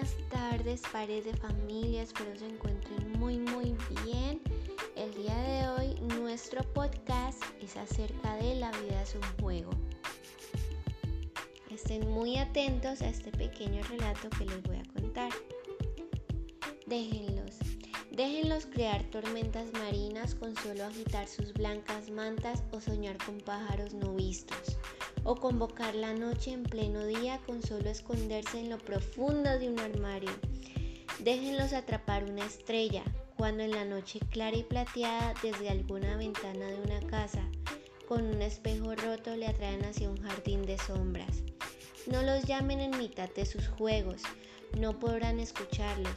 buenas tardes, pares de familia, espero se encuentren muy muy bien. El día de hoy nuestro podcast es acerca de la vida es un juego. Estén muy atentos a este pequeño relato que les voy a contar. Déjenlos, déjenlos crear tormentas marinas con solo agitar sus blancas mantas o soñar con pájaros no vistos o convocar la noche en pleno día con solo esconderse en lo profundo de un armario. Déjenlos atrapar una estrella cuando en la noche clara y plateada desde alguna ventana de una casa con un espejo roto le atraen hacia un jardín de sombras. No los llamen en mitad de sus juegos, no podrán escucharlos.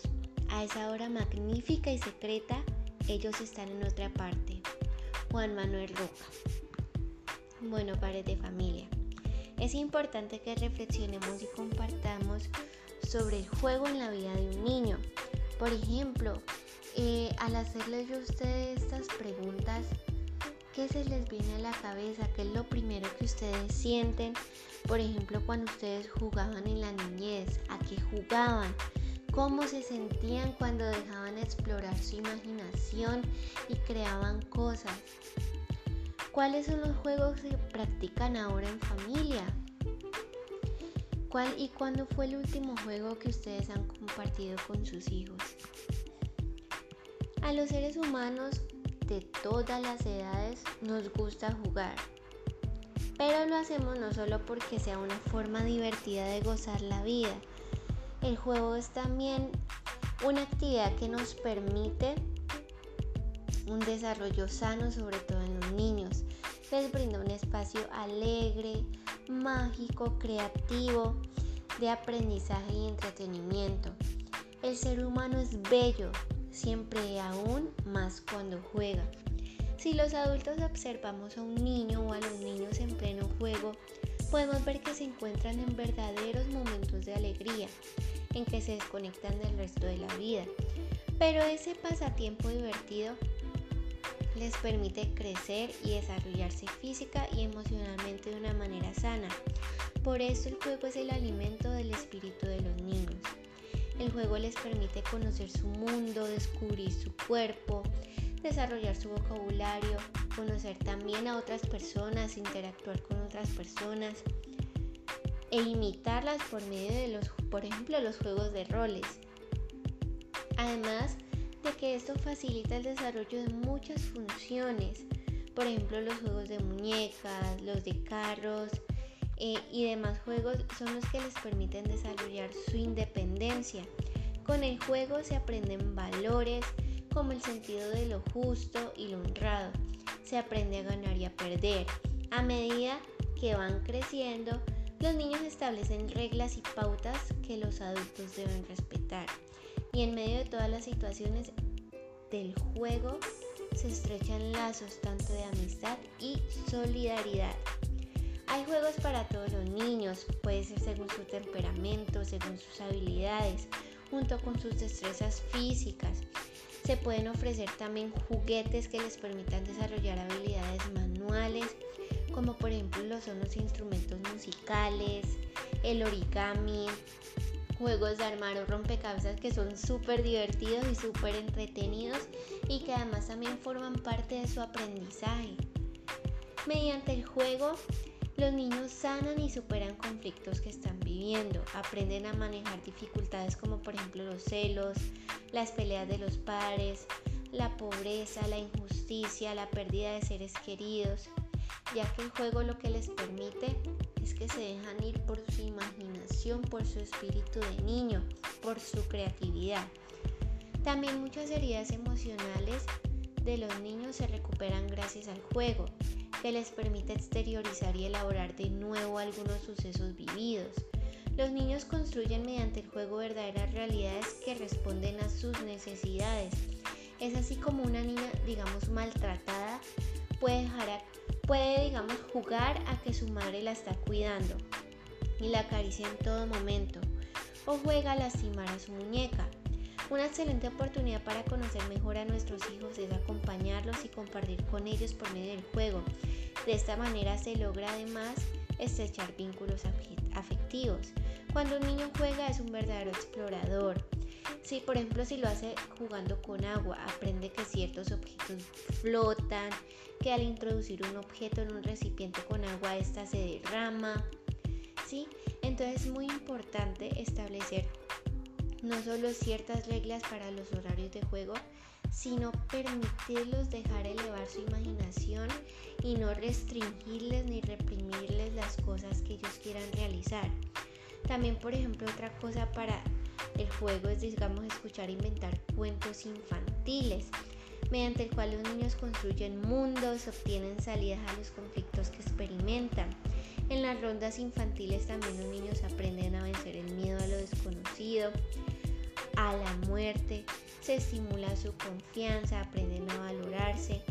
A esa hora magnífica y secreta, ellos están en otra parte. Juan Manuel Roca. Bueno, pares de familia. Es importante que reflexionemos y compartamos sobre el juego en la vida de un niño. Por ejemplo, eh, al hacerles a ustedes estas preguntas, ¿qué se les viene a la cabeza? ¿Qué es lo primero que ustedes sienten? Por ejemplo, cuando ustedes jugaban en la niñez, ¿a qué jugaban? ¿Cómo se sentían cuando dejaban explorar su imaginación y creaban cosas? ¿Cuáles son los juegos que practican ahora en familia? ¿Cuál y cuándo fue el último juego que ustedes han compartido con sus hijos? A los seres humanos de todas las edades nos gusta jugar, pero lo hacemos no solo porque sea una forma divertida de gozar la vida. El juego es también una actividad que nos permite un desarrollo sano, sobre todo en los niños. Les brinda un espacio alegre, mágico, creativo, de aprendizaje y entretenimiento. El ser humano es bello, siempre y aún más cuando juega. Si los adultos observamos a un niño o a los niños en pleno juego, podemos ver que se encuentran en verdaderos momentos de alegría, en que se desconectan del resto de la vida. Pero ese pasatiempo divertido les permite crecer y desarrollarse física y emocionalmente de una manera sana. Por eso el juego es el alimento del espíritu de los niños. El juego les permite conocer su mundo, descubrir su cuerpo, desarrollar su vocabulario, conocer también a otras personas, interactuar con otras personas e imitarlas por medio de los, por ejemplo, los juegos de roles. Además, de que esto facilita el desarrollo de muchas funciones, por ejemplo los juegos de muñecas, los de carros eh, y demás juegos son los que les permiten desarrollar su independencia. Con el juego se aprenden valores como el sentido de lo justo y lo honrado. Se aprende a ganar y a perder. A medida que van creciendo, los niños establecen reglas y pautas que los adultos deben respetar y en medio de todas las situaciones del juego se estrechan lazos tanto de amistad y solidaridad. Hay juegos para todos los niños, puede ser según su temperamento, según sus habilidades, junto con sus destrezas físicas. Se pueden ofrecer también juguetes que les permitan desarrollar habilidades manuales, como por ejemplo lo son los instrumentos musicales, el origami, juegos de armar o rompecabezas que son súper divertidos y súper entretenidos y que además también forman parte de su aprendizaje. Mediante el juego, los niños sanan y superan conflictos que están viviendo, aprenden a manejar dificultades como por ejemplo los celos, las peleas de los padres, la pobreza, la injusticia, la pérdida de seres queridos, ya que el juego lo que les permite es que se dejan ir por su imaginación, por su espíritu de niño, por su creatividad. También muchas heridas emocionales de los niños se recuperan gracias al juego, que les permite exteriorizar y elaborar de nuevo algunos sucesos vividos. Los niños construyen mediante el juego verdaderas realidades que responden a sus necesidades. Es así como una niña, digamos, maltratada puede jugar a que su madre la está cuidando y la acaricia en todo momento, o juega a lastimar a su muñeca. Una excelente oportunidad para conocer mejor a nuestros hijos es acompañarlos y compartir con ellos por medio del juego. De esta manera se logra además estrechar vínculos afectivos. Cuando un niño juega es un verdadero explorador. Si por ejemplo si lo hace jugando con agua, aprende que ciertos objetos flotan, que al introducir un objeto en un recipiente con agua ésta se derrama. Entonces es muy importante establecer no solo ciertas reglas para los horarios de juego, sino permitirlos dejar elevar su imaginación y no restringirles ni reprimirles las cosas que ellos quieran realizar. También, por ejemplo, otra cosa para el juego es, digamos, escuchar e inventar cuentos infantiles, mediante el cual los niños construyen mundos, obtienen salidas a los conflictos que experimentan. En las rondas infantiles también los niños aprenden a vencer el miedo a lo desconocido, a la muerte, se estimula su confianza, aprenden a valorarse.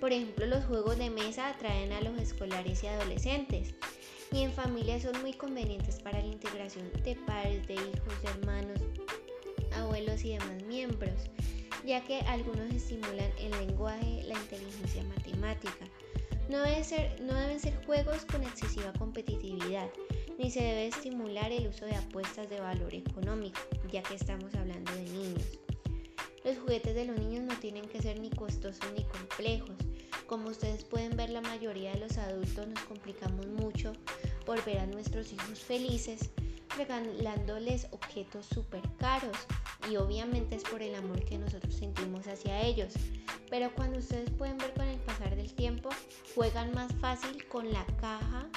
Por ejemplo, los juegos de mesa atraen a los escolares y adolescentes y en familia son muy convenientes para la integración de padres, de hijos, de hermanos, abuelos y demás miembros, ya que algunos estimulan el lenguaje, la inteligencia matemática. No, deben ser juegos con excesiva competitividad, ni se debe estimular el uso de apuestas de valor económico, ya que estamos hablando de niños. Los juguetes de los niños no tienen que ser ni costosos ni complejos. Como ustedes pueden ver, la mayoría de los adultos nos complicamos mucho por ver a nuestros hijos felices regalándoles objetos súper caros y obviamente es por el amor que nosotros sentimos hacia ellos. Pero cuando ustedes pueden ver con el pasar del tiempo, juegan más fácil con la caja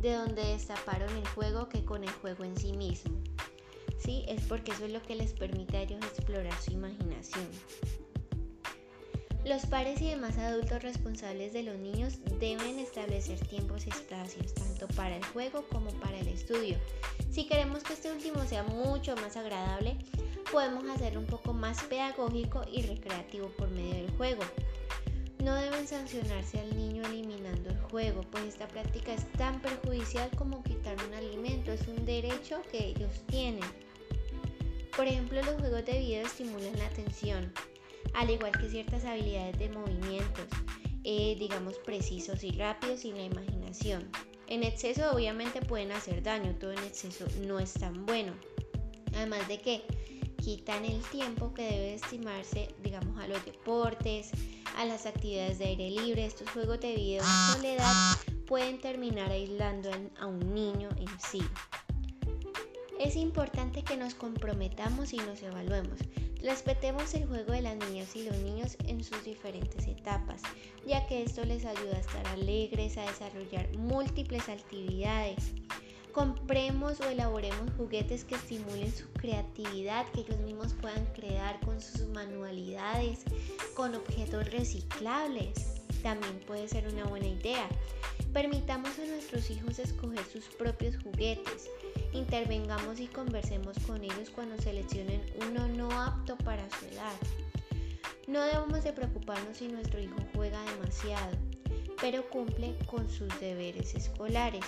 de donde destaparon el juego que con el juego en sí mismo. ¿Sí? Es porque eso es lo que les permite a ellos explorar su imaginación. Los padres y demás adultos responsables de los niños deben establecer tiempos y espacios, tanto para el juego como para el estudio. Si queremos que este último sea mucho más agradable, podemos hacerlo un poco más pedagógico y recreativo por medio del juego. No deben sancionarse al niño eliminando el juego, pues esta práctica es tan perjudicial como quitar un alimento, es un derecho que ellos tienen. Por ejemplo, los juegos de video estimulan la atención, al igual que ciertas habilidades de movimientos, eh, digamos precisos y rápidos y la imaginación. En exceso obviamente pueden hacer daño, todo en exceso no es tan bueno. Además de que quitan el tiempo que debe estimarse, digamos, a los deportes, a las actividades de aire libre. Estos juegos de video en soledad pueden terminar aislando a un niño en sí. Es importante que nos comprometamos y nos evaluemos. Respetemos el juego de las niñas y los niños en sus diferentes etapas, ya que esto les ayuda a estar alegres, a desarrollar múltiples actividades. Compremos o elaboremos juguetes que estimulen su creatividad, que ellos mismos puedan crear con sus manualidades, con objetos reciclables. También puede ser una buena idea. Permitamos a nuestros hijos escoger sus propios juguetes. Intervengamos y conversemos con ellos cuando seleccionen uno no apto para su edad. No debemos de preocuparnos si nuestro hijo juega demasiado, pero cumple con sus deberes escolares.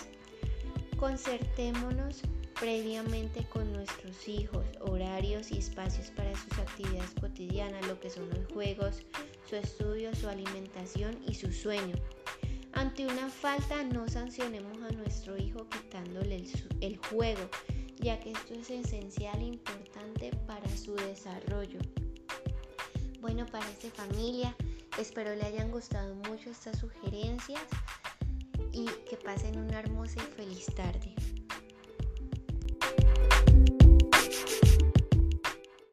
Concertémonos previamente con nuestros hijos horarios y espacios para sus actividades cotidianas, lo que son los juegos, su estudio, su alimentación y su sueño. Ante una falta no sancionemos a nuestro hijo quitándole el, juego, ya que esto es esencial e importante para su desarrollo. Bueno, para esta familia, espero le hayan gustado mucho estas sugerencias y que pasen una hermosa y feliz tarde.